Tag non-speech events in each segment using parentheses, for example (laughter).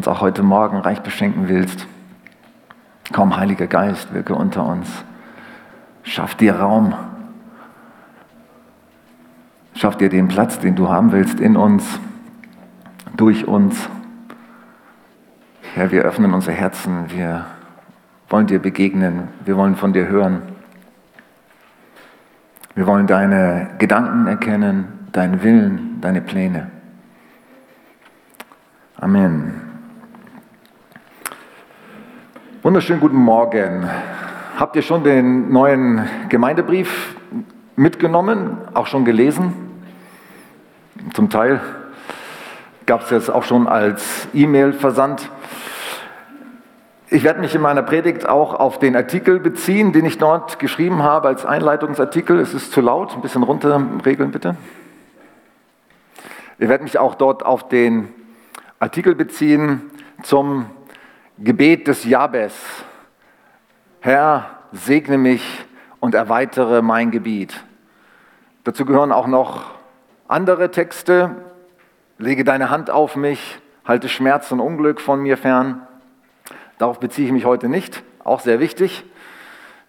uns auch heute Morgen reich beschenken willst. Komm, Heiliger Geist, wirke unter uns. Schaff dir Raum. Schaff dir den Platz, den du haben willst in uns, durch uns. Herr, wir öffnen unsere Herzen, wir wollen dir begegnen, wir wollen von dir hören. Wir wollen deine Gedanken erkennen, deinen Willen, deine Pläne. Amen. Wunderschönen guten Morgen. Habt ihr schon den neuen Gemeindebrief mitgenommen, auch schon gelesen? Zum Teil gab es jetzt auch schon als E-Mail versandt. Ich werde mich in meiner Predigt auch auf den Artikel beziehen, den ich dort geschrieben habe als Einleitungsartikel. Es ist zu laut, ein bisschen runterregeln bitte. Ich werde mich auch dort auf den Artikel beziehen zum Gebet des Jabes. Herr, segne mich und erweitere mein Gebiet. Dazu gehören auch noch andere Texte. Lege deine Hand auf mich, halte Schmerz und Unglück von mir fern. Darauf beziehe ich mich heute nicht. Auch sehr wichtig,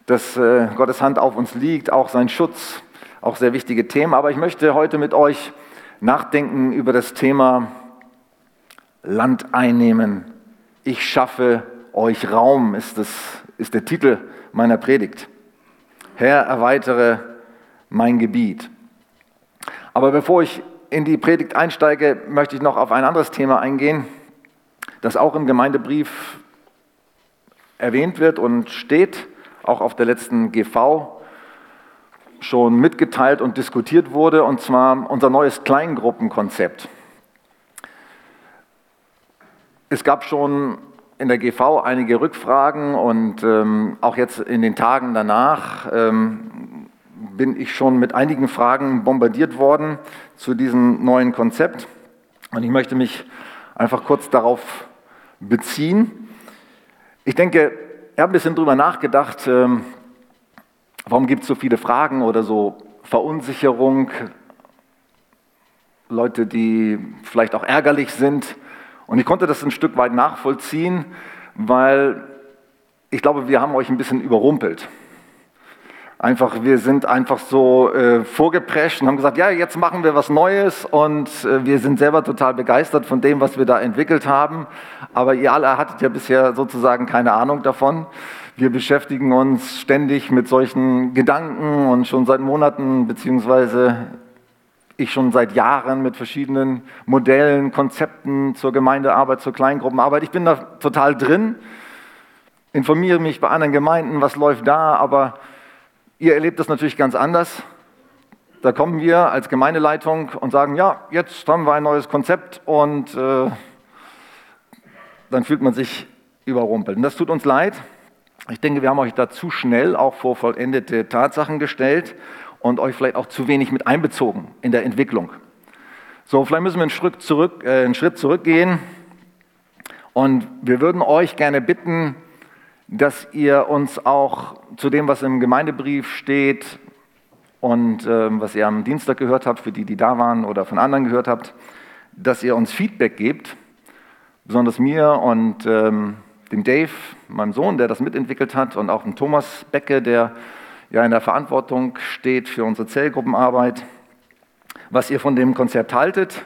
dass äh, Gottes Hand auf uns liegt, auch sein Schutz, auch sehr wichtige Themen. Aber ich möchte heute mit euch nachdenken über das Thema Land einnehmen. Ich schaffe euch Raum, ist, das, ist der Titel meiner Predigt. Herr, erweitere mein Gebiet. Aber bevor ich in die Predigt einsteige, möchte ich noch auf ein anderes Thema eingehen, das auch im Gemeindebrief erwähnt wird und steht, auch auf der letzten GV schon mitgeteilt und diskutiert wurde, und zwar unser neues Kleingruppenkonzept. Es gab schon in der GV einige Rückfragen und ähm, auch jetzt in den Tagen danach ähm, bin ich schon mit einigen Fragen bombardiert worden zu diesem neuen Konzept. Und ich möchte mich einfach kurz darauf beziehen. Ich denke, ich habe ein bisschen darüber nachgedacht, ähm, warum gibt es so viele Fragen oder so Verunsicherung, Leute, die vielleicht auch ärgerlich sind und ich konnte das ein Stück weit nachvollziehen, weil ich glaube, wir haben euch ein bisschen überrumpelt. Einfach, wir sind einfach so äh, vorgeprescht und haben gesagt, ja, jetzt machen wir was Neues und äh, wir sind selber total begeistert von dem, was wir da entwickelt haben. Aber ihr alle hattet ja bisher sozusagen keine Ahnung davon. Wir beschäftigen uns ständig mit solchen Gedanken und schon seit Monaten beziehungsweise ich schon seit Jahren mit verschiedenen Modellen, Konzepten zur Gemeindearbeit, zur Kleingruppenarbeit. Ich bin da total drin, informiere mich bei anderen Gemeinden, was läuft da, aber ihr erlebt das natürlich ganz anders. Da kommen wir als Gemeindeleitung und sagen, ja, jetzt haben wir ein neues Konzept und äh, dann fühlt man sich überrumpelt. Und das tut uns leid. Ich denke, wir haben euch da zu schnell auch vor vollendete Tatsachen gestellt und euch vielleicht auch zu wenig mit einbezogen in der Entwicklung. So, vielleicht müssen wir einen Schritt, zurück, äh, einen Schritt zurückgehen und wir würden euch gerne bitten, dass ihr uns auch zu dem, was im Gemeindebrief steht und äh, was ihr am Dienstag gehört habt, für die, die da waren oder von anderen gehört habt, dass ihr uns Feedback gebt, besonders mir und ähm, dem Dave, meinem Sohn, der das mitentwickelt hat, und auch dem Thomas Becke, der ja in der Verantwortung steht für unsere Zellgruppenarbeit, was ihr von dem Konzept haltet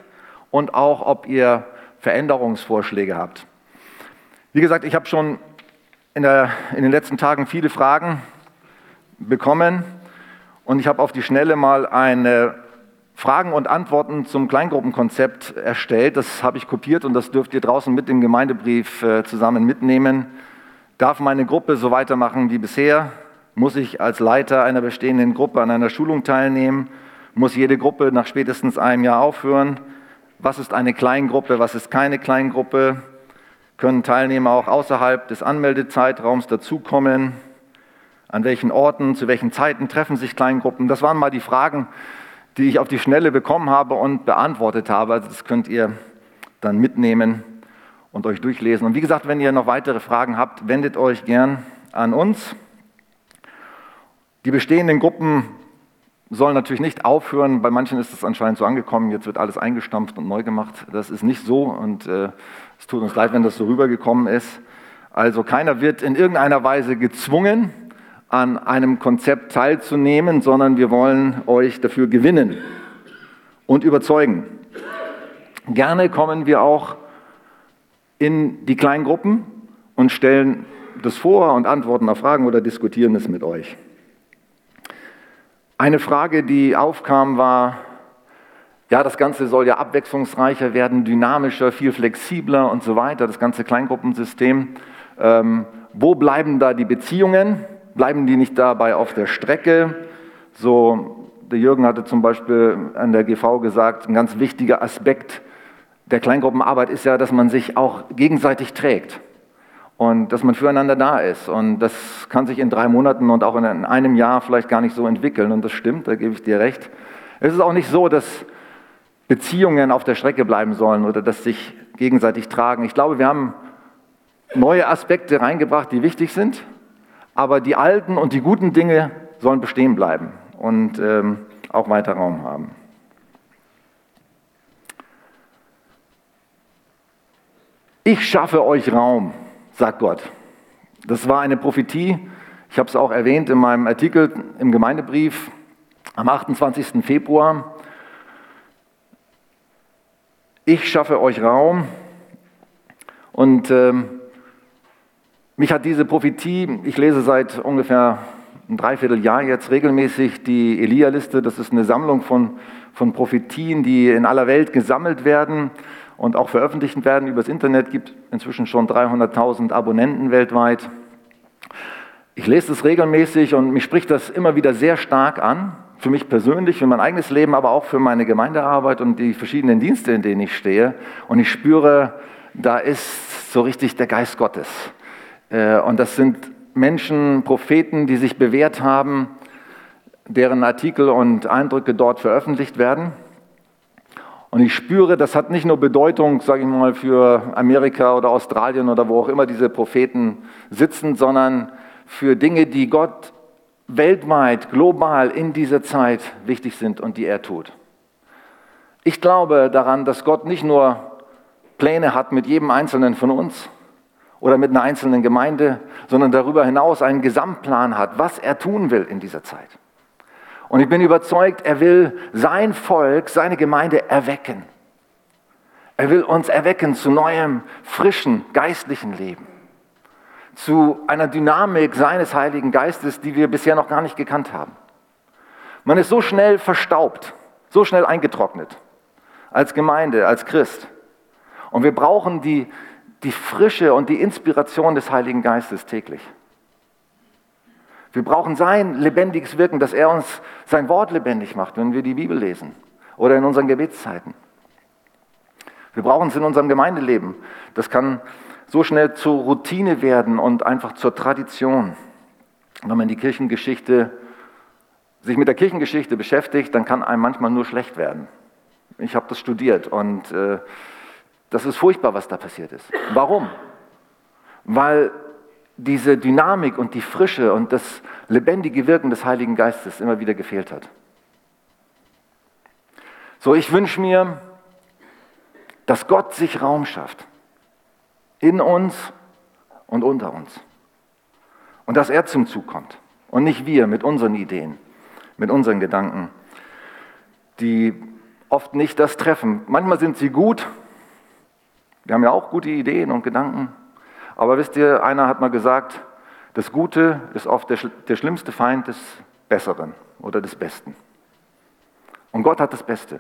und auch, ob ihr Veränderungsvorschläge habt. Wie gesagt, ich habe schon in, der, in den letzten Tagen viele Fragen bekommen und ich habe auf die Schnelle mal eine Fragen und Antworten zum Kleingruppenkonzept erstellt. Das habe ich kopiert und das dürft ihr draußen mit dem Gemeindebrief äh, zusammen mitnehmen. Darf meine Gruppe so weitermachen wie bisher? Muss ich als Leiter einer bestehenden Gruppe an einer Schulung teilnehmen? Muss jede Gruppe nach spätestens einem Jahr aufhören? Was ist eine Kleingruppe? Was ist keine Kleingruppe? Können Teilnehmer auch außerhalb des Anmeldezeitraums dazukommen? An welchen Orten, zu welchen Zeiten treffen sich Kleingruppen? Das waren mal die Fragen, die ich auf die Schnelle bekommen habe und beantwortet habe. Also das könnt ihr dann mitnehmen und euch durchlesen. Und wie gesagt, wenn ihr noch weitere Fragen habt, wendet euch gern an uns. Die bestehenden Gruppen soll natürlich nicht aufhören. Bei manchen ist es anscheinend so angekommen, jetzt wird alles eingestampft und neu gemacht. Das ist nicht so und äh, es tut uns leid, wenn das so rübergekommen ist. Also keiner wird in irgendeiner Weise gezwungen, an einem Konzept teilzunehmen, sondern wir wollen euch dafür gewinnen und überzeugen. Gerne kommen wir auch in die Kleingruppen und stellen das vor und antworten auf Fragen oder diskutieren es mit euch. Eine Frage, die aufkam, war, ja, das Ganze soll ja abwechslungsreicher werden, dynamischer, viel flexibler und so weiter, das ganze Kleingruppensystem. Ähm, wo bleiben da die Beziehungen? Bleiben die nicht dabei auf der Strecke? So, der Jürgen hatte zum Beispiel an der GV gesagt, ein ganz wichtiger Aspekt der Kleingruppenarbeit ist ja, dass man sich auch gegenseitig trägt und dass man füreinander da ist. Und das kann sich in drei Monaten und auch in einem Jahr vielleicht gar nicht so entwickeln. Und das stimmt, da gebe ich dir recht. Es ist auch nicht so, dass Beziehungen auf der Strecke bleiben sollen oder dass sich gegenseitig tragen. Ich glaube, wir haben neue Aspekte reingebracht, die wichtig sind, aber die alten und die guten Dinge sollen bestehen bleiben und ähm, auch weiter Raum haben. Ich schaffe euch Raum sagt Gott. Das war eine Prophetie. Ich habe es auch erwähnt in meinem Artikel im Gemeindebrief am 28. Februar. Ich schaffe euch Raum. Und ähm, mich hat diese Prophetie, ich lese seit ungefähr ein Dreivierteljahr jetzt regelmäßig die Elia-Liste. Das ist eine Sammlung von, von Prophetien, die in aller Welt gesammelt werden und auch veröffentlicht werden übers Internet. Gibt inzwischen schon 300.000 Abonnenten weltweit. Ich lese das regelmäßig und mich spricht das immer wieder sehr stark an. Für mich persönlich, für mein eigenes Leben, aber auch für meine Gemeindearbeit und die verschiedenen Dienste, in denen ich stehe. Und ich spüre, da ist so richtig der Geist Gottes. Äh, und das sind Menschen, Propheten, die sich bewährt haben, deren Artikel und Eindrücke dort veröffentlicht werden. Und ich spüre, das hat nicht nur Bedeutung, sage ich mal, für Amerika oder Australien oder wo auch immer diese Propheten sitzen, sondern für Dinge, die Gott weltweit, global in dieser Zeit wichtig sind und die er tut. Ich glaube daran, dass Gott nicht nur Pläne hat mit jedem Einzelnen von uns oder mit einer einzelnen Gemeinde, sondern darüber hinaus einen Gesamtplan hat, was er tun will in dieser Zeit. Und ich bin überzeugt, er will sein Volk, seine Gemeinde erwecken. Er will uns erwecken zu neuem, frischen, geistlichen Leben. Zu einer Dynamik seines Heiligen Geistes, die wir bisher noch gar nicht gekannt haben. Man ist so schnell verstaubt, so schnell eingetrocknet als Gemeinde, als Christ. Und wir brauchen die, die Frische und die Inspiration des Heiligen Geistes täglich. Wir brauchen sein lebendiges Wirken, dass er uns sein Wort lebendig macht, wenn wir die Bibel lesen oder in unseren Gebetszeiten. Wir brauchen es in unserem Gemeindeleben. Das kann so schnell zur Routine werden und einfach zur Tradition. Wenn man die Kirchengeschichte, sich mit der Kirchengeschichte beschäftigt, dann kann einem manchmal nur schlecht werden. Ich habe das studiert und äh, das ist furchtbar, was da passiert ist. Warum? Weil diese Dynamik und die Frische und das lebendige Wirken des Heiligen Geistes immer wieder gefehlt hat. So, ich wünsche mir, dass Gott sich Raum schafft. In uns und unter uns. Und dass er zum Zug kommt. Und nicht wir mit unseren Ideen, mit unseren Gedanken, die oft nicht das treffen. Manchmal sind sie gut. Wir haben ja auch gute Ideen und Gedanken. Aber wisst ihr, einer hat mal gesagt, das Gute ist oft der, der schlimmste Feind des Besseren oder des Besten. Und Gott hat das Beste.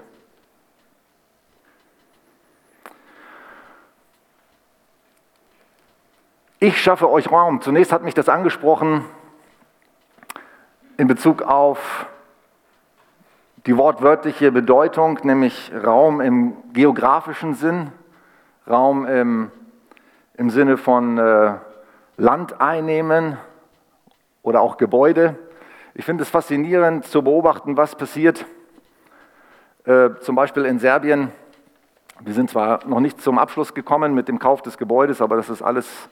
Ich schaffe euch Raum. Zunächst hat mich das angesprochen in Bezug auf die wortwörtliche Bedeutung, nämlich Raum im geografischen Sinn, Raum im im Sinne von äh, Land einnehmen oder auch Gebäude. Ich finde es faszinierend zu beobachten, was passiert. Äh, zum Beispiel in Serbien. Wir sind zwar noch nicht zum Abschluss gekommen mit dem Kauf des Gebäudes, aber das ist alles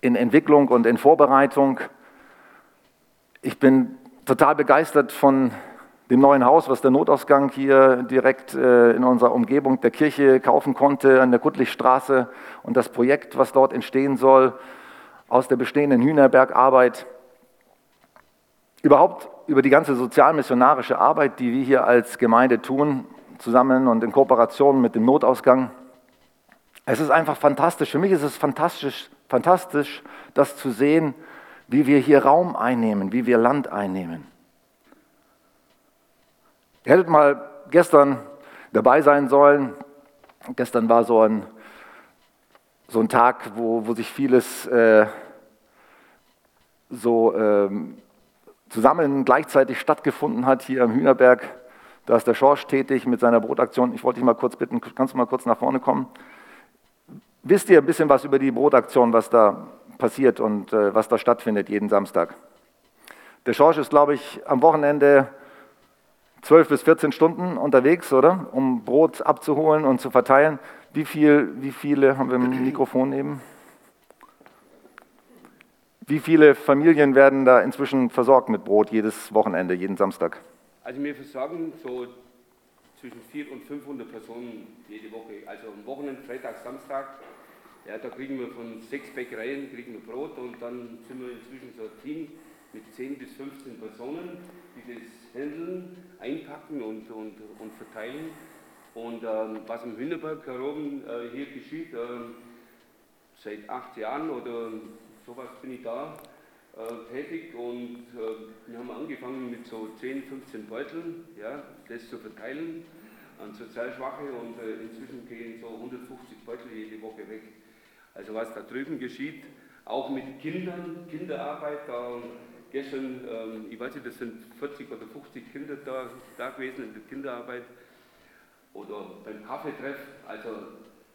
in Entwicklung und in Vorbereitung. Ich bin total begeistert von dem neuen Haus, was der Notausgang hier direkt äh, in unserer Umgebung der Kirche kaufen konnte, an der Guttlichstraße und das Projekt, was dort entstehen soll, aus der bestehenden Hühnerbergarbeit. Überhaupt über die ganze sozialmissionarische Arbeit, die wir hier als Gemeinde tun, zusammen und in Kooperation mit dem Notausgang. Es ist einfach fantastisch. Für mich ist es fantastisch, fantastisch, das zu sehen, wie wir hier Raum einnehmen, wie wir Land einnehmen. Ihr hättet mal gestern dabei sein sollen. Gestern war so ein, so ein Tag, wo, wo sich vieles äh, so ähm, zusammen gleichzeitig stattgefunden hat hier am Hühnerberg. Da ist der Schorsch tätig mit seiner Brotaktion. Ich wollte dich mal kurz bitten, kannst du mal kurz nach vorne kommen? Wisst ihr ein bisschen was über die Brotaktion, was da passiert und äh, was da stattfindet jeden Samstag? Der Schorsch ist, glaube ich, am Wochenende 12 bis 14 Stunden unterwegs, oder? Um Brot abzuholen und zu verteilen. Wie, viel, wie viele haben wir im Mikrofon eben? Wie viele Familien werden da inzwischen versorgt mit Brot jedes Wochenende, jeden Samstag? Also wir versorgen so zwischen 400 und 500 Personen jede Woche. Also am Wochenende, Freitag, Samstag, ja, da kriegen wir von sechs Bäckereien kriegen wir Brot und dann sind wir inzwischen so ein Team mit 10 bis 15 Personen, die das handeln, einpacken und, und, und verteilen. Und ähm, was im Hünderberg herum äh, hier geschieht, äh, seit acht Jahren oder sowas bin ich da äh, tätig und äh, wir haben angefangen mit so 10, 15 Beuteln, ja, das zu verteilen an Sozialschwache und äh, inzwischen gehen so 150 Beutel jede Woche weg. Also was da drüben geschieht, auch mit Kindern, Kinderarbeit, da gestern, ähm, ich weiß nicht, das sind 40 oder 50 Kinder da, da gewesen in der Kinderarbeit oder beim Kaffeetreff, also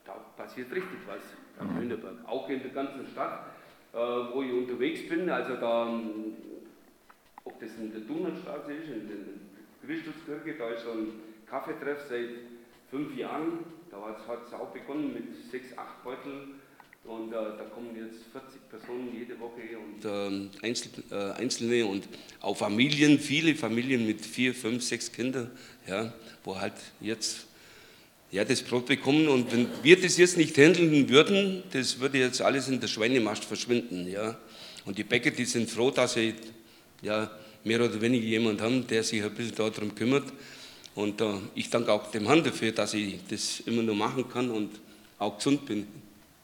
da passiert richtig was am mhm. Hünderberg, auch in der ganzen Stadt. Äh, wo ich unterwegs bin. Also da, ähm, ob das in der Dunnerstraße ist, in der Christuskirche, da ist so ein Kaffeetreff seit fünf Jahren. Da hat es auch begonnen mit sechs, acht Beuteln. Und äh, da kommen jetzt 40 Personen jede Woche und äh, Einzel, äh, Einzelne und auch Familien, viele Familien mit vier, fünf, sechs Kindern, ja, wo halt jetzt ja, das Brot bekommen. Und wenn wir das jetzt nicht handeln würden, das würde jetzt alles in der Schweinemast verschwinden. Ja. Und die Bäcker, die sind froh, dass sie ja, mehr oder weniger jemand haben, der sich ein bisschen darum kümmert. Und äh, ich danke auch dem Herrn dafür, dass ich das immer noch machen kann und auch gesund bin.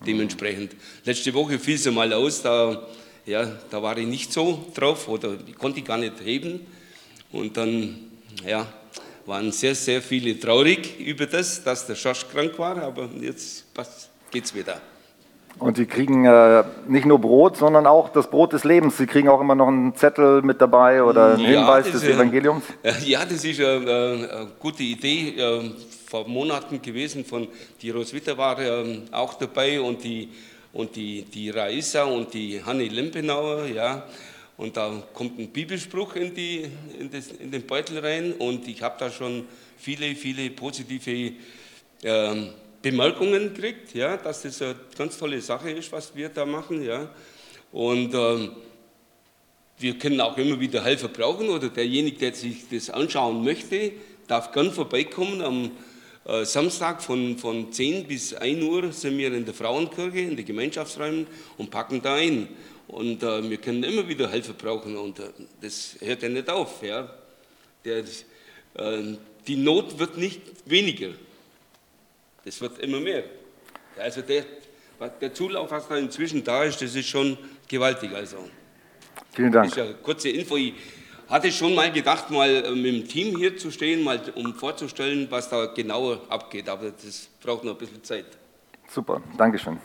Dementsprechend. Letzte Woche fiel es mal aus, da, ja, da war ich nicht so drauf oder ich konnte gar nicht heben. Und dann, ja, waren sehr, sehr viele traurig über das, dass der Schorsch krank war, aber jetzt geht es wieder. Und sie kriegen äh, nicht nur Brot, sondern auch das Brot des Lebens. Sie kriegen auch immer noch einen Zettel mit dabei oder einen ja, Hinweis des Evangeliums. Äh, (laughs) ja, das ist eine, eine gute Idee. Äh, vor Monaten gewesen von die Roswitha war äh, auch dabei und die und die, die Raisa und die Hanne Limpenauer, ja. Und da kommt ein Bibelspruch in, die, in, das, in den Beutel rein und ich habe da schon viele, viele positive äh, Bemerkungen gekriegt, ja, dass das eine ganz tolle Sache ist, was wir da machen. Ja. Und äh, wir können auch immer wieder Helfer brauchen oder derjenige, der sich das anschauen möchte, darf gern vorbeikommen. Am äh, Samstag von, von 10 bis 1 Uhr sind wir in der Frauenkirche, in den Gemeinschaftsräumen und packen da ein. Und äh, wir können immer wieder Hilfe brauchen und äh, das hört ja nicht auf. Ja. Der, äh, die Not wird nicht weniger, es wird immer mehr. Also der, der Zulauf, was da inzwischen da ist, das ist schon gewaltig. Also. Vielen Dank. Das ist eine kurze Info. Ich hatte schon mal gedacht, mal äh, mit dem Team hier zu stehen, mal um vorzustellen, was da genauer abgeht, aber das braucht noch ein bisschen Zeit. Super, Dankeschön.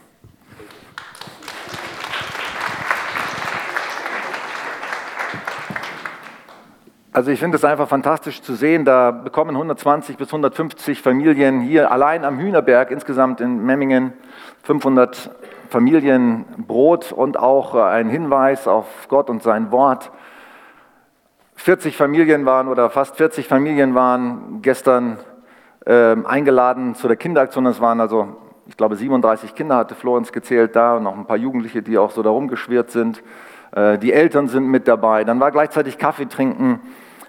Also ich finde es einfach fantastisch zu sehen, da bekommen 120 bis 150 Familien hier allein am Hühnerberg, insgesamt in Memmingen 500 Familien Brot und auch ein Hinweis auf Gott und sein Wort. 40 Familien waren oder fast 40 Familien waren gestern äh, eingeladen zu der Kinderaktion. Es waren also, ich glaube, 37 Kinder hatte Florenz gezählt da und noch ein paar Jugendliche, die auch so da rumgeschwirrt sind. Äh, die Eltern sind mit dabei. Dann war gleichzeitig Kaffee trinken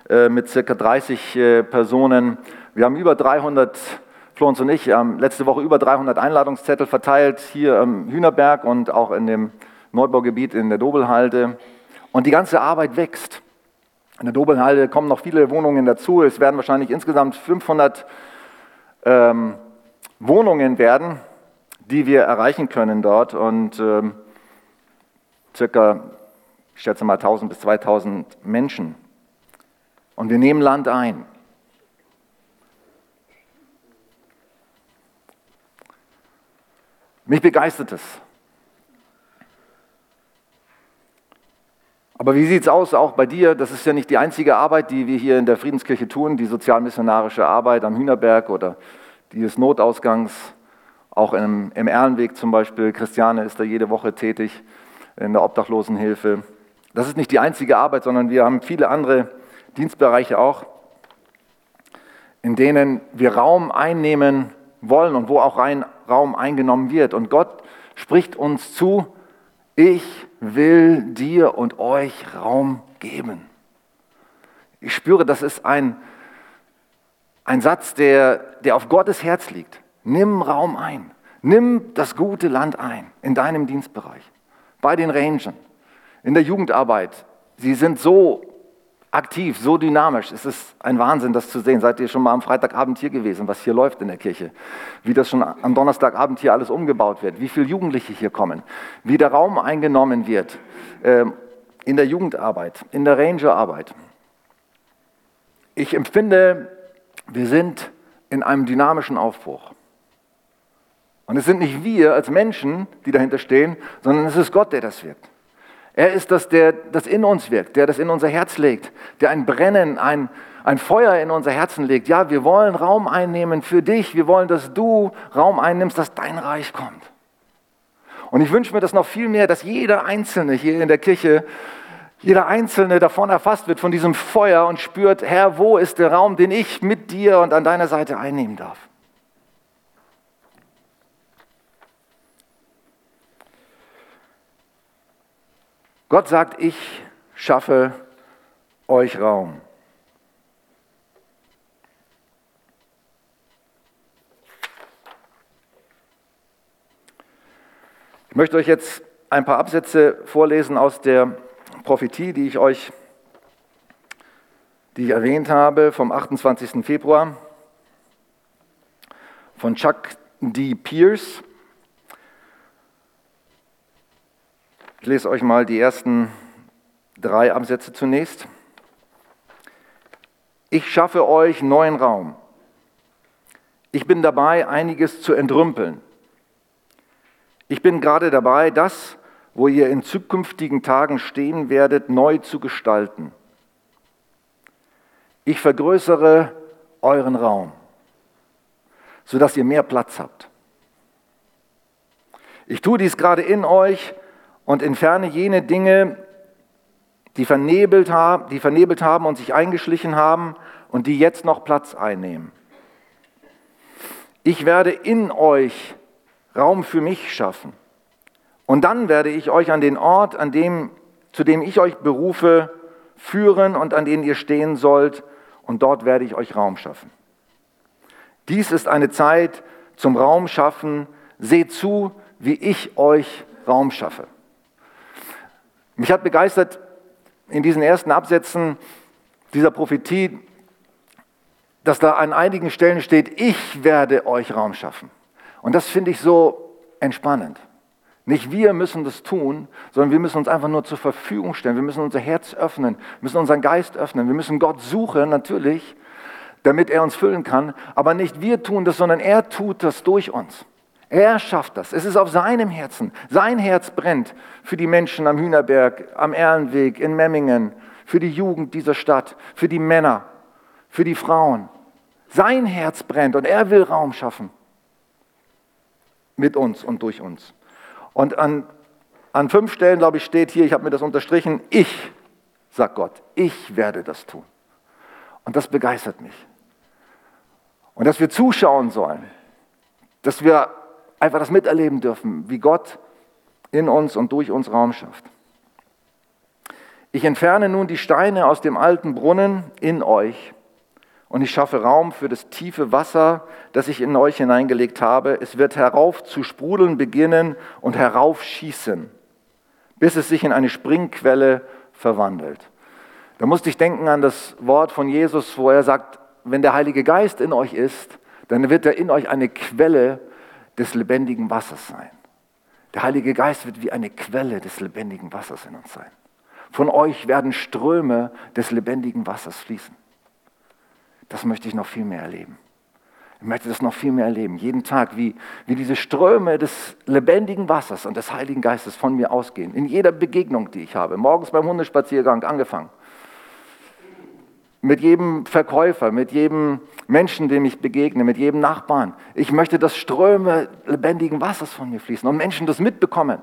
äh, mit circa 30 äh, Personen. Wir haben über 300, Florenz und ich, haben letzte Woche über 300 Einladungszettel verteilt hier am Hühnerberg und auch in dem Neubaugebiet in der Dobelhalde. Und die ganze Arbeit wächst. In der Dobelhalde kommen noch viele Wohnungen dazu. Es werden wahrscheinlich insgesamt 500 ähm, Wohnungen werden, die wir erreichen können dort. Und ähm, circa, ich schätze mal 1000 bis 2000 Menschen. Und wir nehmen Land ein. Mich begeistert es. Aber wie sieht es aus auch bei dir? Das ist ja nicht die einzige Arbeit, die wir hier in der Friedenskirche tun, die sozialmissionarische Arbeit am Hühnerberg oder die des Notausgangs, auch im, im Erlenweg zum Beispiel. Christiane ist da jede Woche tätig in der Obdachlosenhilfe. Das ist nicht die einzige Arbeit, sondern wir haben viele andere Dienstbereiche auch, in denen wir Raum einnehmen wollen und wo auch ein Raum eingenommen wird. Und Gott spricht uns zu, ich will dir und euch Raum geben. Ich spüre, das ist ein, ein Satz, der, der auf Gottes Herz liegt. Nimm Raum ein. Nimm das gute Land ein in deinem Dienstbereich, bei den Rangern, in der Jugendarbeit. Sie sind so aktiv, so dynamisch. Es ist ein Wahnsinn, das zu sehen. Seid ihr schon mal am Freitagabend hier gewesen, was hier läuft in der Kirche? Wie das schon am Donnerstagabend hier alles umgebaut wird, wie viele Jugendliche hier kommen, wie der Raum eingenommen wird äh, in der Jugendarbeit, in der Rangerarbeit. Ich empfinde, wir sind in einem dynamischen Aufbruch. Und es sind nicht wir als Menschen, die dahinter stehen, sondern es ist Gott, der das wirkt. Er ist das, der das in uns wirkt, der das in unser Herz legt, der ein Brennen, ein, ein Feuer in unser Herzen legt. Ja, wir wollen Raum einnehmen für dich. Wir wollen, dass du Raum einnimmst, dass dein Reich kommt. Und ich wünsche mir das noch viel mehr, dass jeder Einzelne hier in der Kirche, jeder Einzelne davon erfasst wird, von diesem Feuer und spürt, Herr, wo ist der Raum, den ich mit dir und an deiner Seite einnehmen darf? Gott sagt, ich schaffe euch Raum. Ich möchte euch jetzt ein paar Absätze vorlesen aus der Prophetie, die ich euch, die ich erwähnt habe, vom 28. Februar von Chuck D. Pierce. Ich lese euch mal die ersten drei Absätze zunächst. Ich schaffe euch neuen Raum. Ich bin dabei, einiges zu entrümpeln. Ich bin gerade dabei, das, wo ihr in zukünftigen Tagen stehen werdet, neu zu gestalten. Ich vergrößere euren Raum, sodass ihr mehr Platz habt. Ich tue dies gerade in euch, und entferne jene Dinge, die vernebelt, haben, die vernebelt haben und sich eingeschlichen haben und die jetzt noch Platz einnehmen. Ich werde in euch Raum für mich schaffen. Und dann werde ich euch an den Ort, an dem, zu dem ich euch berufe, führen und an den ihr stehen sollt. Und dort werde ich euch Raum schaffen. Dies ist eine Zeit zum Raum schaffen. Seht zu, wie ich euch Raum schaffe. Mich hat begeistert in diesen ersten Absätzen dieser Prophetie, dass da an einigen Stellen steht, ich werde euch Raum schaffen. Und das finde ich so entspannend. Nicht wir müssen das tun, sondern wir müssen uns einfach nur zur Verfügung stellen. Wir müssen unser Herz öffnen, müssen unseren Geist öffnen. Wir müssen Gott suchen, natürlich, damit er uns füllen kann. Aber nicht wir tun das, sondern er tut das durch uns. Er schafft das. Es ist auf seinem Herzen. Sein Herz brennt für die Menschen am Hühnerberg, am Erlenweg, in Memmingen, für die Jugend dieser Stadt, für die Männer, für die Frauen. Sein Herz brennt und er will Raum schaffen. Mit uns und durch uns. Und an, an fünf Stellen, glaube ich, steht hier, ich habe mir das unterstrichen, ich, sagt Gott, ich werde das tun. Und das begeistert mich. Und dass wir zuschauen sollen, dass wir einfach das miterleben dürfen, wie Gott in uns und durch uns Raum schafft. Ich entferne nun die Steine aus dem alten Brunnen in euch und ich schaffe Raum für das tiefe Wasser, das ich in euch hineingelegt habe. Es wird herauf zu sprudeln beginnen und heraufschießen, bis es sich in eine Springquelle verwandelt. Da musste ich denken an das Wort von Jesus, wo er sagt, wenn der Heilige Geist in euch ist, dann wird er in euch eine Quelle des lebendigen Wassers sein. Der Heilige Geist wird wie eine Quelle des lebendigen Wassers in uns sein. Von euch werden Ströme des lebendigen Wassers fließen. Das möchte ich noch viel mehr erleben. Ich möchte das noch viel mehr erleben. Jeden Tag, wie, wie diese Ströme des lebendigen Wassers und des Heiligen Geistes von mir ausgehen. In jeder Begegnung, die ich habe. Morgens beim Hundespaziergang angefangen mit jedem Verkäufer, mit jedem Menschen, dem ich begegne, mit jedem Nachbarn. Ich möchte, dass Ströme lebendigen Wassers von mir fließen und Menschen das mitbekommen.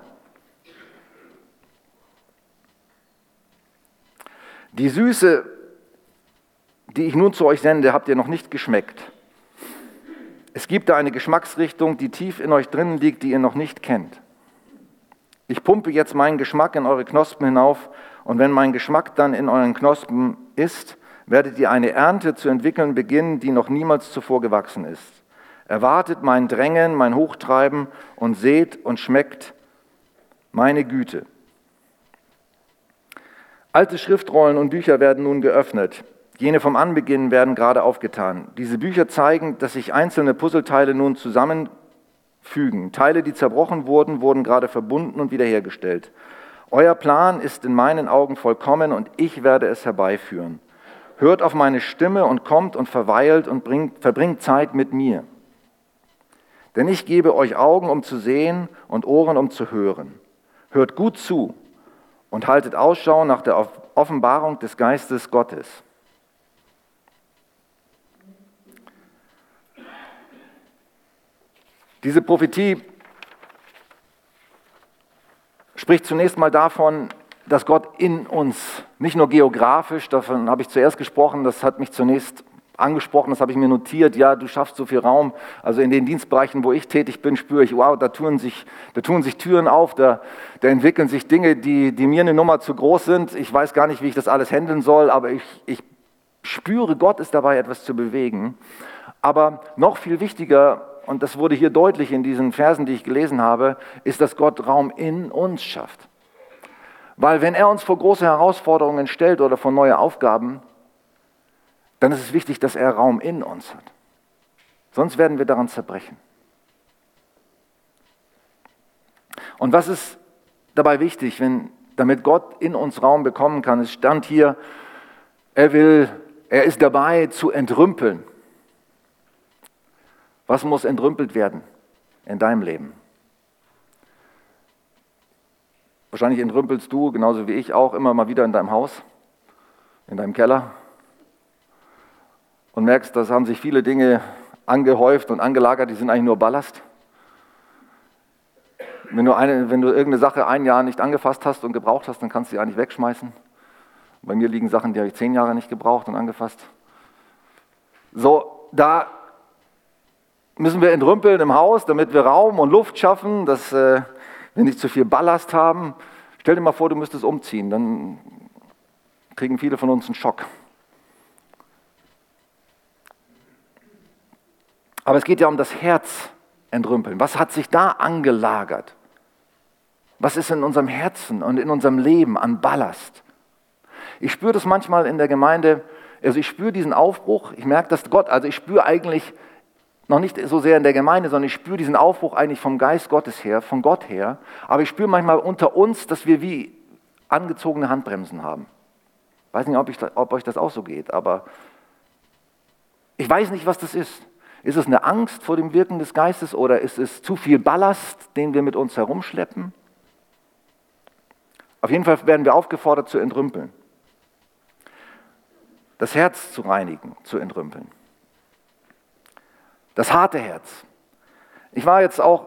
Die Süße, die ich nun zu euch sende, habt ihr noch nicht geschmeckt. Es gibt da eine Geschmacksrichtung, die tief in euch drinnen liegt, die ihr noch nicht kennt. Ich pumpe jetzt meinen Geschmack in eure Knospen hinauf und wenn mein Geschmack dann in euren Knospen ist, werdet ihr eine Ernte zu entwickeln beginnen, die noch niemals zuvor gewachsen ist. Erwartet mein Drängen, mein Hochtreiben und seht und schmeckt meine Güte. Alte Schriftrollen und Bücher werden nun geöffnet. Jene vom Anbeginn werden gerade aufgetan. Diese Bücher zeigen, dass sich einzelne Puzzleteile nun zusammenfügen. Teile, die zerbrochen wurden, wurden gerade verbunden und wiederhergestellt. Euer Plan ist in meinen Augen vollkommen und ich werde es herbeiführen. Hört auf meine Stimme und kommt und verweilt und bringt, verbringt Zeit mit mir. Denn ich gebe euch Augen, um zu sehen und Ohren, um zu hören. Hört gut zu und haltet Ausschau nach der Offenbarung des Geistes Gottes. Diese Prophetie spricht zunächst mal davon, dass Gott in uns, nicht nur geografisch, davon habe ich zuerst gesprochen, das hat mich zunächst angesprochen, das habe ich mir notiert, ja, du schaffst so viel Raum. Also in den Dienstbereichen, wo ich tätig bin, spüre ich, wow, da tun sich, da tun sich Türen auf, da, da entwickeln sich Dinge, die, die mir eine Nummer zu groß sind. Ich weiß gar nicht, wie ich das alles handeln soll, aber ich, ich spüre, Gott ist dabei, etwas zu bewegen. Aber noch viel wichtiger, und das wurde hier deutlich in diesen Versen, die ich gelesen habe, ist, dass Gott Raum in uns schafft. Weil wenn er uns vor große Herausforderungen stellt oder vor neue Aufgaben, dann ist es wichtig, dass er Raum in uns hat. Sonst werden wir daran zerbrechen. Und was ist dabei wichtig, wenn, damit Gott in uns Raum bekommen kann? Es stand hier, er will, er ist dabei zu entrümpeln. Was muss entrümpelt werden in deinem Leben? Wahrscheinlich entrümpelst du, genauso wie ich auch, immer mal wieder in deinem Haus, in deinem Keller und merkst, da haben sich viele Dinge angehäuft und angelagert, die sind eigentlich nur Ballast. Wenn du, eine, wenn du irgendeine Sache ein Jahr nicht angefasst hast und gebraucht hast, dann kannst du sie eigentlich wegschmeißen. Bei mir liegen Sachen, die habe ich zehn Jahre nicht gebraucht und angefasst. So, da müssen wir entrümpeln im Haus, damit wir Raum und Luft schaffen, dass äh, wir nicht zu viel Ballast haben. Stell dir mal vor, du müsstest umziehen, dann kriegen viele von uns einen Schock. Aber es geht ja um das Herz entrümpeln. Was hat sich da angelagert? Was ist in unserem Herzen und in unserem Leben an Ballast? Ich spüre das manchmal in der Gemeinde, also ich spüre diesen Aufbruch, ich merke, dass Gott, also ich spüre eigentlich noch nicht so sehr in der Gemeinde, sondern ich spüre diesen Aufbruch eigentlich vom Geist Gottes her, von Gott her. Aber ich spüre manchmal unter uns, dass wir wie angezogene Handbremsen haben. Ich weiß nicht, ob, ich, ob euch das auch so geht, aber ich weiß nicht, was das ist. Ist es eine Angst vor dem Wirken des Geistes oder ist es zu viel Ballast, den wir mit uns herumschleppen? Auf jeden Fall werden wir aufgefordert zu entrümpeln. Das Herz zu reinigen, zu entrümpeln. Das harte Herz. Ich war jetzt auch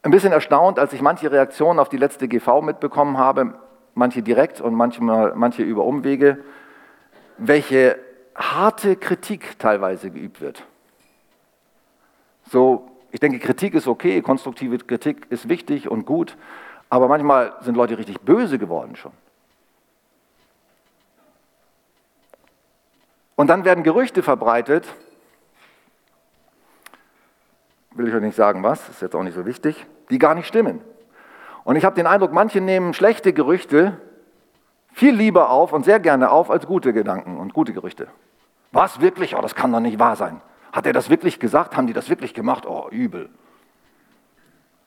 ein bisschen erstaunt, als ich manche Reaktionen auf die letzte GV mitbekommen habe, manche direkt und manchmal, manche über Umwege, welche harte Kritik teilweise geübt wird. So, ich denke, Kritik ist okay, konstruktive Kritik ist wichtig und gut, aber manchmal sind Leute richtig böse geworden schon. Und dann werden Gerüchte verbreitet, will ich euch nicht sagen was, ist jetzt auch nicht so wichtig, die gar nicht stimmen. Und ich habe den Eindruck, manche nehmen schlechte Gerüchte viel lieber auf und sehr gerne auf als gute Gedanken und gute Gerüchte. Was wirklich? Oh, das kann doch nicht wahr sein. Hat er das wirklich gesagt? Haben die das wirklich gemacht? Oh, übel.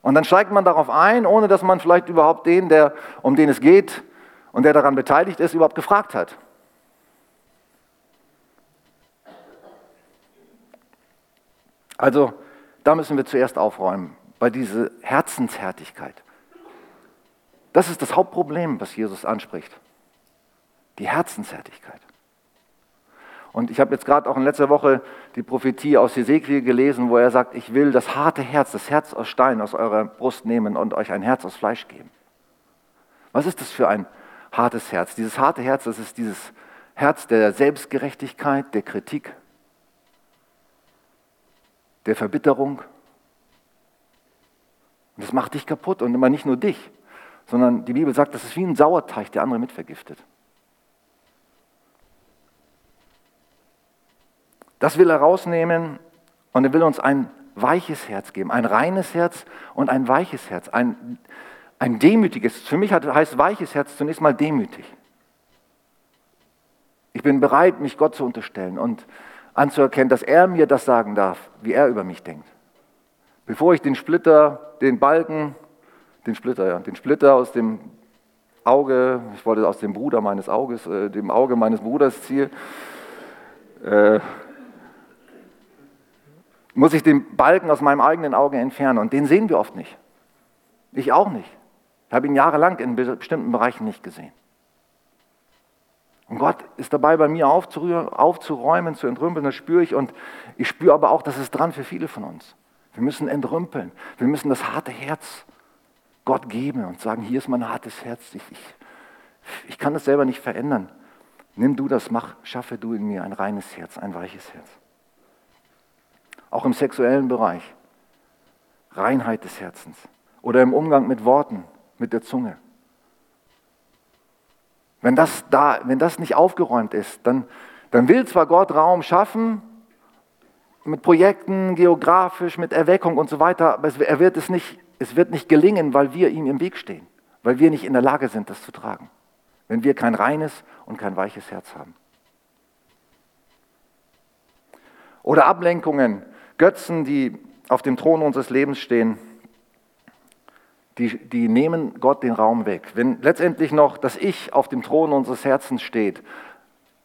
Und dann steigt man darauf ein, ohne dass man vielleicht überhaupt den, der, um den es geht und der daran beteiligt ist, überhaupt gefragt hat. Also, da müssen wir zuerst aufräumen, bei dieser Herzenshärtigkeit. Das ist das Hauptproblem, was Jesus anspricht. Die Herzenshärtigkeit. Und ich habe jetzt gerade auch in letzter Woche die Prophetie aus Hesekiel gelesen, wo er sagt, ich will das harte Herz, das Herz aus Stein aus eurer Brust nehmen und euch ein Herz aus Fleisch geben. Was ist das für ein hartes Herz? Dieses harte Herz, das ist dieses Herz der Selbstgerechtigkeit, der Kritik, der Verbitterung. Und das macht dich kaputt und immer nicht nur dich sondern die Bibel sagt, das ist wie ein Sauerteig, der andere mitvergiftet. Das will er rausnehmen und er will uns ein weiches Herz geben, ein reines Herz und ein weiches Herz, ein, ein demütiges. Für mich heißt weiches Herz zunächst mal demütig. Ich bin bereit, mich Gott zu unterstellen und anzuerkennen, dass er mir das sagen darf, wie er über mich denkt. Bevor ich den Splitter, den Balken den Splitter, ja. Den Splitter aus dem Auge, ich wollte aus dem Bruder meines Auges, äh, dem Auge meines Bruders ziehen. Äh, muss ich den Balken aus meinem eigenen Auge entfernen. Und den sehen wir oft nicht. Ich auch nicht. Ich habe ihn jahrelang in bestimmten Bereichen nicht gesehen. Und Gott ist dabei, bei mir aufzuräumen, zu entrümpeln, das spüre ich. Und ich spüre aber auch, das ist dran für viele von uns. Wir müssen entrümpeln. Wir müssen das harte Herz Gott geben und sagen, hier ist mein hartes Herz, ich, ich, ich kann das selber nicht verändern. Nimm du das, mach, schaffe du in mir ein reines Herz, ein weiches Herz. Auch im sexuellen Bereich. Reinheit des Herzens. Oder im Umgang mit Worten, mit der Zunge. Wenn das, da, wenn das nicht aufgeräumt ist, dann, dann will zwar Gott Raum schaffen, mit Projekten, geografisch, mit Erweckung und so weiter, aber er wird es nicht es wird nicht gelingen, weil wir ihm im Weg stehen, weil wir nicht in der Lage sind, das zu tragen, wenn wir kein reines und kein weiches Herz haben. Oder Ablenkungen, Götzen, die auf dem Thron unseres Lebens stehen, die, die nehmen Gott den Raum weg. Wenn letztendlich noch das Ich auf dem Thron unseres Herzens steht,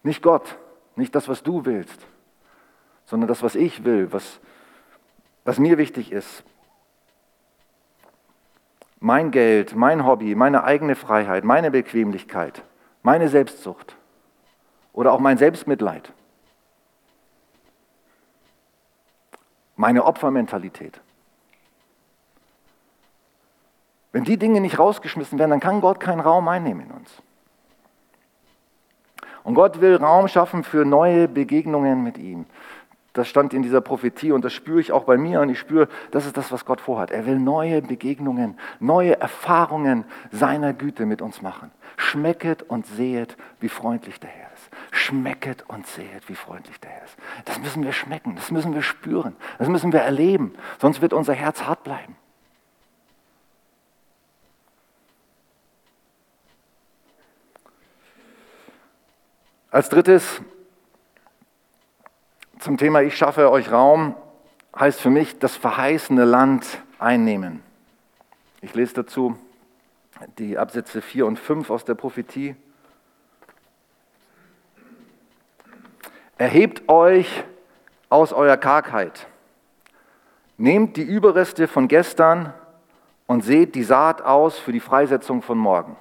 nicht Gott, nicht das, was du willst, sondern das, was ich will, was, was mir wichtig ist, mein Geld, mein Hobby, meine eigene Freiheit, meine Bequemlichkeit, meine Selbstsucht oder auch mein Selbstmitleid, meine Opfermentalität. Wenn die Dinge nicht rausgeschmissen werden, dann kann Gott keinen Raum einnehmen in uns. Und Gott will Raum schaffen für neue Begegnungen mit ihm. Das stand in dieser Prophetie und das spüre ich auch bei mir und ich spüre, das ist das, was Gott vorhat. Er will neue Begegnungen, neue Erfahrungen seiner Güte mit uns machen. Schmecket und sehet, wie freundlich der Herr ist. Schmecket und sehet, wie freundlich der Herr ist. Das müssen wir schmecken, das müssen wir spüren, das müssen wir erleben, sonst wird unser Herz hart bleiben. Als drittes zum Thema Ich schaffe euch Raum heißt für mich das verheißene Land einnehmen. Ich lese dazu die Absätze 4 und 5 aus der Prophetie. Erhebt euch aus eurer Kargheit. Nehmt die Überreste von gestern und seht die Saat aus für die Freisetzung von morgen.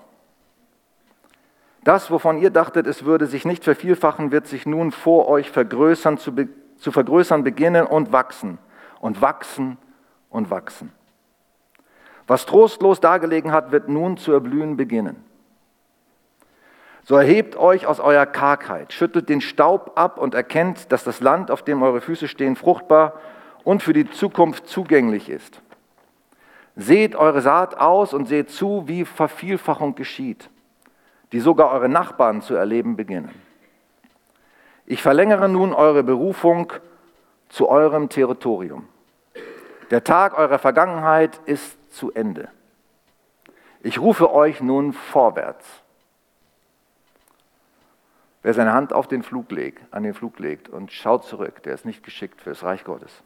Das, wovon ihr dachtet, es würde sich nicht vervielfachen, wird sich nun vor euch vergrößern, zu, zu vergrößern beginnen und wachsen und wachsen und wachsen. Was trostlos dargelegen hat, wird nun zu erblühen beginnen. So erhebt euch aus eurer Kargheit, schüttelt den Staub ab und erkennt, dass das Land, auf dem eure Füße stehen, fruchtbar und für die Zukunft zugänglich ist. Seht eure Saat aus und seht zu, wie Vervielfachung geschieht die sogar eure Nachbarn zu erleben beginnen. Ich verlängere nun eure Berufung zu eurem Territorium. Der Tag eurer Vergangenheit ist zu Ende. Ich rufe euch nun vorwärts. Wer seine Hand auf den Flug legt, an den Flug legt und schaut zurück, der ist nicht geschickt für das Reich Gottes.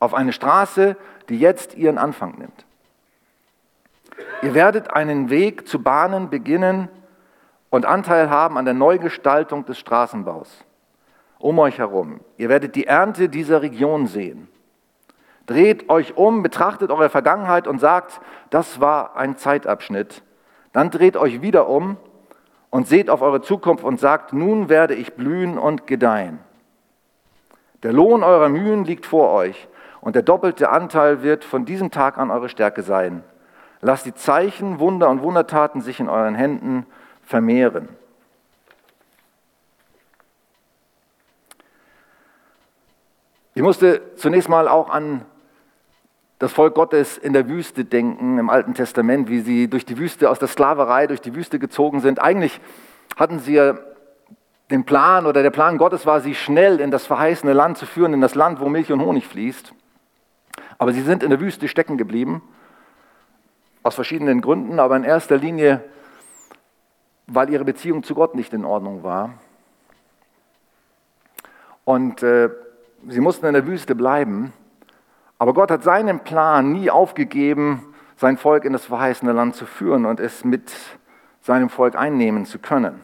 Auf eine Straße, die jetzt ihren Anfang nimmt. Ihr werdet einen Weg zu bahnen beginnen und Anteil haben an der Neugestaltung des Straßenbaus um euch herum. Ihr werdet die Ernte dieser Region sehen. Dreht euch um, betrachtet eure Vergangenheit und sagt, das war ein Zeitabschnitt. Dann dreht euch wieder um und seht auf eure Zukunft und sagt, nun werde ich blühen und gedeihen. Der Lohn eurer Mühen liegt vor euch und der doppelte Anteil wird von diesem Tag an eure Stärke sein. Lasst die Zeichen, Wunder und Wundertaten sich in euren Händen vermehren. Ich musste zunächst mal auch an das Volk Gottes in der Wüste denken, im Alten Testament, wie sie durch die Wüste, aus der Sklaverei durch die Wüste gezogen sind. Eigentlich hatten sie ja den Plan oder der Plan Gottes war, sie schnell in das verheißene Land zu führen, in das Land, wo Milch und Honig fließt. Aber sie sind in der Wüste stecken geblieben, aus verschiedenen Gründen, aber in erster Linie, weil ihre Beziehung zu Gott nicht in Ordnung war. Und äh, sie mussten in der Wüste bleiben. Aber Gott hat seinen Plan nie aufgegeben, sein Volk in das verheißene Land zu führen und es mit seinem Volk einnehmen zu können.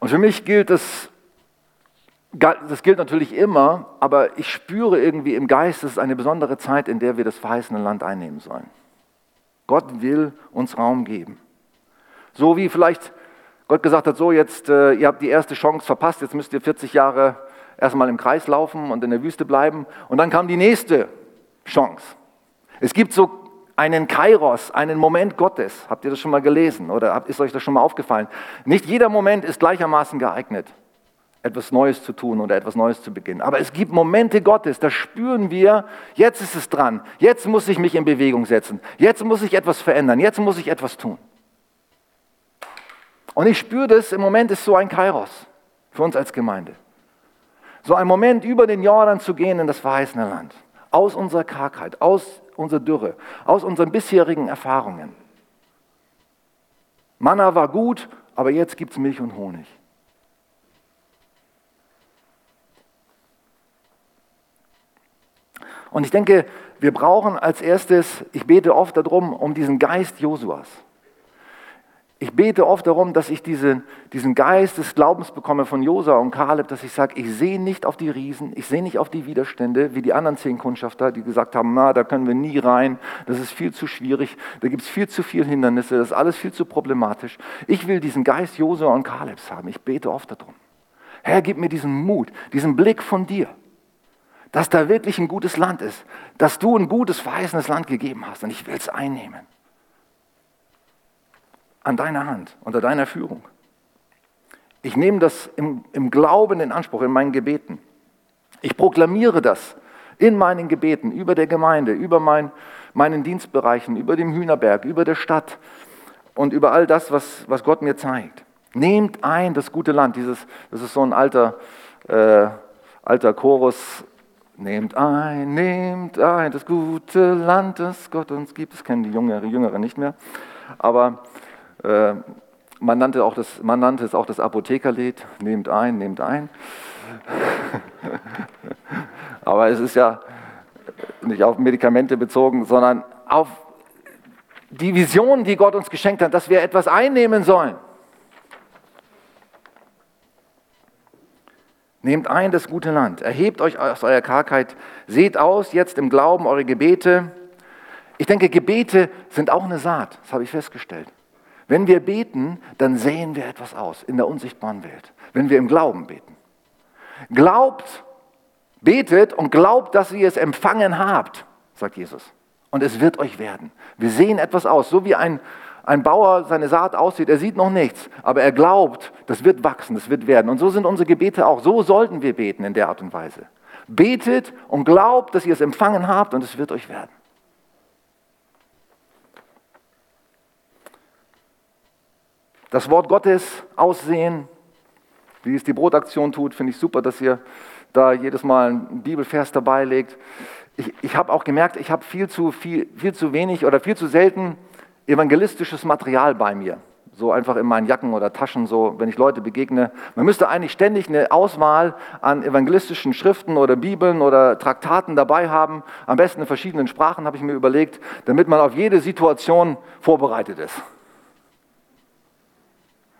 Und für mich gilt das, das gilt natürlich immer, aber ich spüre irgendwie im Geist, es ist eine besondere Zeit, in der wir das verheißene Land einnehmen sollen. Gott will uns Raum geben. So wie vielleicht Gott gesagt hat, so jetzt, äh, ihr habt die erste Chance verpasst, jetzt müsst ihr 40 Jahre erstmal im Kreis laufen und in der Wüste bleiben. Und dann kam die nächste Chance. Es gibt so einen Kairos, einen Moment Gottes. Habt ihr das schon mal gelesen oder ist euch das schon mal aufgefallen? Nicht jeder Moment ist gleichermaßen geeignet, etwas Neues zu tun oder etwas Neues zu beginnen. Aber es gibt Momente Gottes, da spüren wir, jetzt ist es dran, jetzt muss ich mich in Bewegung setzen, jetzt muss ich etwas verändern, jetzt muss ich etwas tun. Und ich spüre das, im Moment ist so ein Kairos für uns als Gemeinde. So ein Moment, über den Jordan zu gehen in das verheißene Land. Aus unserer Kargheit, aus unserer Dürre, aus unseren bisherigen Erfahrungen. Manna war gut, aber jetzt gibt es Milch und Honig. Und ich denke, wir brauchen als erstes, ich bete oft darum, um diesen Geist Josuas. Ich bete oft darum, dass ich diesen, diesen Geist des Glaubens bekomme von Josa und Kaleb, dass ich sage, ich sehe nicht auf die Riesen, ich sehe nicht auf die Widerstände, wie die anderen zehn Kundschafter, die gesagt haben, na, da können wir nie rein, das ist viel zu schwierig, da gibt es viel zu viele Hindernisse, das ist alles viel zu problematisch. Ich will diesen Geist Josa und Kalebs haben, ich bete oft darum. Herr, gib mir diesen Mut, diesen Blick von dir, dass da wirklich ein gutes Land ist, dass du ein gutes, verheißenes Land gegeben hast und ich will es einnehmen an deiner Hand, unter deiner Führung. Ich nehme das im, im Glauben in Anspruch, in meinen Gebeten. Ich proklamiere das in meinen Gebeten, über der Gemeinde, über mein, meinen Dienstbereichen, über dem Hühnerberg, über der Stadt und über all das, was, was Gott mir zeigt. Nehmt ein das gute Land. Dieses, das ist so ein alter, äh, alter Chorus. Nehmt ein, nehmt ein das gute Land, das Gott uns gibt. Das kennen die Jüngere, Jüngere nicht mehr. Aber äh, man, nannte auch das, man nannte es auch das Apothekerlied, nehmt ein, nehmt ein. (laughs) Aber es ist ja nicht auf Medikamente bezogen, sondern auf die Vision, die Gott uns geschenkt hat, dass wir etwas einnehmen sollen. Nehmt ein das gute Land, erhebt euch aus eurer Kargheit, seht aus jetzt im Glauben eure Gebete. Ich denke, Gebete sind auch eine Saat, das habe ich festgestellt. Wenn wir beten, dann sehen wir etwas aus in der unsichtbaren Welt. Wenn wir im Glauben beten. Glaubt, betet und glaubt, dass ihr es empfangen habt, sagt Jesus. Und es wird euch werden. Wir sehen etwas aus, so wie ein, ein Bauer seine Saat aussieht. Er sieht noch nichts, aber er glaubt, das wird wachsen, das wird werden. Und so sind unsere Gebete auch. So sollten wir beten in der Art und Weise. Betet und glaubt, dass ihr es empfangen habt und es wird euch werden. das Wort Gottes aussehen, wie es die Brotaktion tut, finde ich super, dass ihr da jedes Mal einen Bibelvers dabei legt. Ich, ich habe auch gemerkt, ich habe viel zu, viel, viel zu wenig oder viel zu selten evangelistisches Material bei mir so einfach in meinen Jacken oder Taschen, so wenn ich Leute begegne. Man müsste eigentlich ständig eine Auswahl an evangelistischen Schriften oder Bibeln oder Traktaten dabei haben, am besten in verschiedenen Sprachen, habe ich mir überlegt, damit man auf jede Situation vorbereitet ist.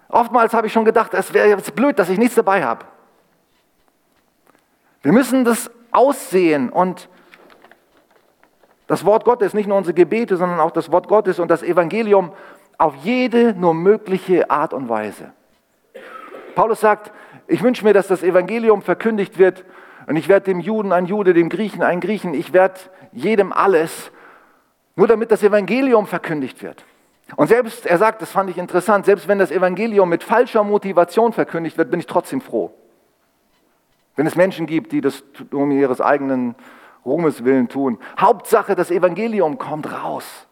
Oftmals habe ich schon gedacht, es wäre jetzt blöd, dass ich nichts dabei habe. Wir müssen das aussehen und das Wort Gottes, nicht nur unsere Gebete, sondern auch das Wort Gottes und das Evangelium auf jede nur mögliche Art und Weise. Paulus sagt, ich wünsche mir, dass das Evangelium verkündigt wird und ich werde dem Juden ein Jude, dem Griechen ein Griechen, ich werde jedem alles, nur damit das Evangelium verkündigt wird. Und selbst, er sagt, das fand ich interessant, selbst wenn das Evangelium mit falscher Motivation verkündigt wird, bin ich trotzdem froh. Wenn es Menschen gibt, die das um ihres eigenen Ruhmes willen tun. Hauptsache, das Evangelium kommt raus.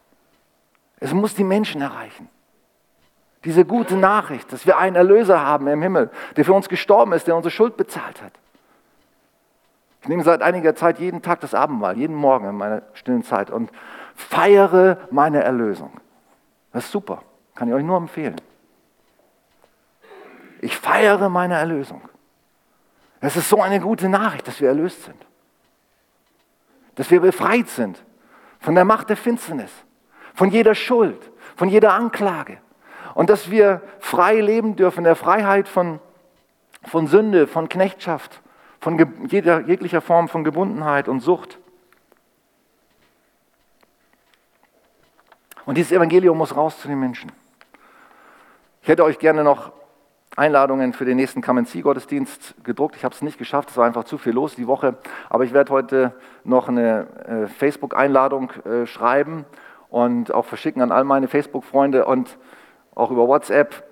Es muss die Menschen erreichen. Diese gute Nachricht, dass wir einen Erlöser haben im Himmel, der für uns gestorben ist, der unsere Schuld bezahlt hat. Ich nehme seit einiger Zeit jeden Tag das Abendmahl, jeden Morgen in meiner stillen Zeit und feiere meine Erlösung. Das ist super, kann ich euch nur empfehlen. Ich feiere meine Erlösung. Es ist so eine gute Nachricht, dass wir erlöst sind. Dass wir befreit sind von der Macht der Finsternis von jeder Schuld, von jeder Anklage. Und dass wir frei leben dürfen, in der Freiheit von, von Sünde, von Knechtschaft, von jeder, jeglicher Form von Gebundenheit und Sucht. Und dieses Evangelium muss raus zu den Menschen. Ich hätte euch gerne noch Einladungen für den nächsten Kamenzi-Gottesdienst gedruckt. Ich habe es nicht geschafft, es war einfach zu viel los die Woche. Aber ich werde heute noch eine äh, Facebook-Einladung äh, schreiben und auch verschicken an all meine Facebook-Freunde und auch über WhatsApp.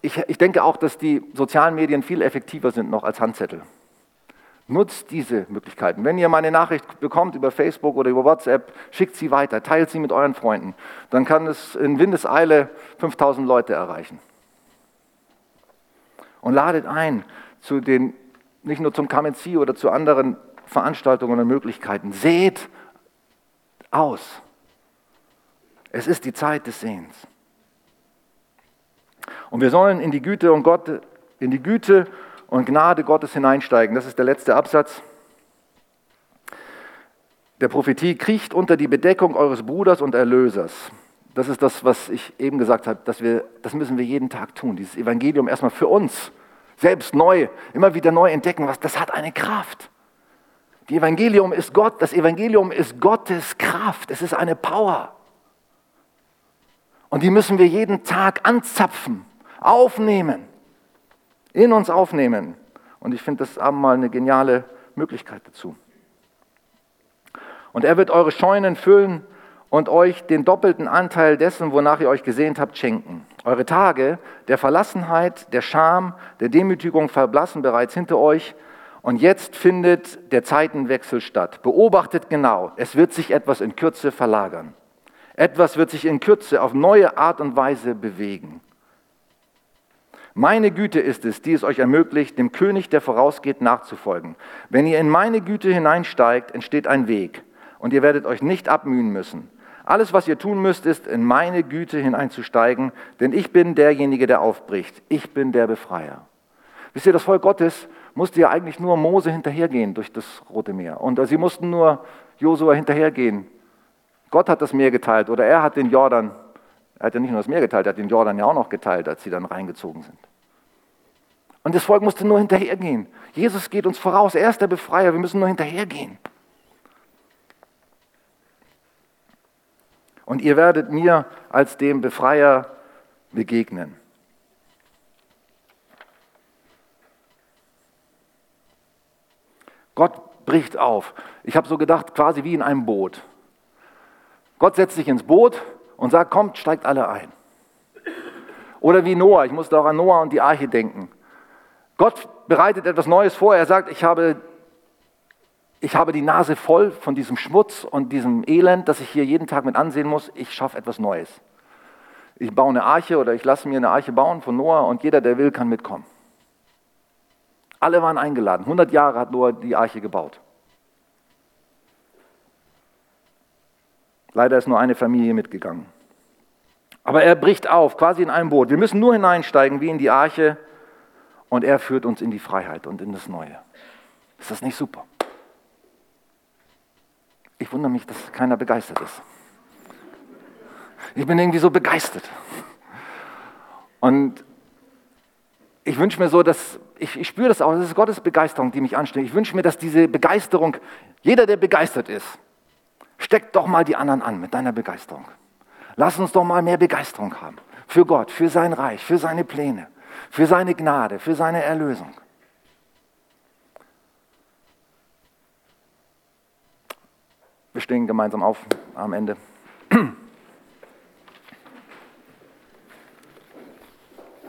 Ich, ich denke auch, dass die sozialen Medien viel effektiver sind noch als Handzettel. Nutzt diese Möglichkeiten. Wenn ihr meine Nachricht bekommt über Facebook oder über WhatsApp, schickt sie weiter, teilt sie mit euren Freunden. Dann kann es in Windeseile 5000 Leute erreichen. Und ladet ein zu den, nicht nur zum KMC oder zu anderen Veranstaltungen und Möglichkeiten. Seht aus. Es ist die Zeit des Sehens. Und wir sollen in die Güte und Gott, in die Güte und Gnade Gottes hineinsteigen. Das ist der letzte Absatz der Prophetie. Kriecht unter die Bedeckung eures Bruders und Erlösers. Das ist das, was ich eben gesagt habe, dass wir, das müssen wir jeden Tag tun. Dieses Evangelium erstmal für uns selbst neu, immer wieder neu entdecken, was das hat eine Kraft. Die Evangelium ist Gott, das Evangelium ist Gottes Kraft, es ist eine Power. Und die müssen wir jeden Tag anzapfen, aufnehmen, in uns aufnehmen. Und ich finde das Abendmahl eine geniale Möglichkeit dazu. Und er wird eure Scheunen füllen und euch den doppelten Anteil dessen, wonach ihr euch gesehnt habt, schenken. Eure Tage der Verlassenheit, der Scham, der Demütigung verblassen bereits hinter euch. Und jetzt findet der Zeitenwechsel statt. Beobachtet genau, es wird sich etwas in Kürze verlagern. Etwas wird sich in Kürze auf neue Art und Weise bewegen. Meine Güte ist es, die es euch ermöglicht, dem König, der vorausgeht, nachzufolgen. Wenn ihr in meine Güte hineinsteigt, entsteht ein Weg und ihr werdet euch nicht abmühen müssen. Alles, was ihr tun müsst, ist, in meine Güte hineinzusteigen, denn ich bin derjenige, der aufbricht. Ich bin der Befreier. Wisst ihr, das Volk Gottes musste ja eigentlich nur Mose hinterhergehen durch das Rote Meer. Und sie mussten nur Josua hinterhergehen Gott hat das Meer geteilt oder er hat den Jordan, er hat ja nicht nur das Meer geteilt, er hat den Jordan ja auch noch geteilt, als sie dann reingezogen sind. Und das Volk musste nur hinterhergehen. Jesus geht uns voraus, er ist der Befreier, wir müssen nur hinterhergehen. Und ihr werdet mir als dem Befreier begegnen. Gott bricht auf. Ich habe so gedacht, quasi wie in einem Boot. Gott setzt sich ins Boot und sagt, kommt, steigt alle ein. Oder wie Noah, ich musste auch an Noah und die Arche denken. Gott bereitet etwas Neues vor. Er sagt, ich habe, ich habe die Nase voll von diesem Schmutz und diesem Elend, das ich hier jeden Tag mit ansehen muss. Ich schaffe etwas Neues. ich baue eine Arche oder ich lasse mir eine Arche bauen von Noah und jeder, der will, kann mitkommen. Alle waren eingeladen. 100 Jahre hat Noah die Arche gebaut. Leider ist nur eine Familie mitgegangen. Aber er bricht auf, quasi in einem Boot. Wir müssen nur hineinsteigen wie in die Arche und er führt uns in die Freiheit und in das Neue. Ist das nicht super? Ich wundere mich, dass keiner begeistert ist. Ich bin irgendwie so begeistert. Und ich wünsche mir so, dass ich, ich spüre das auch, das ist Gottes Begeisterung, die mich anstrengt. Ich wünsche mir, dass diese Begeisterung, jeder, der begeistert ist, steckt doch mal die anderen an mit deiner Begeisterung. Lass uns doch mal mehr Begeisterung haben. Für Gott, für sein Reich, für seine Pläne, für seine Gnade, für seine Erlösung. Wir stehen gemeinsam auf am Ende. (clears throat)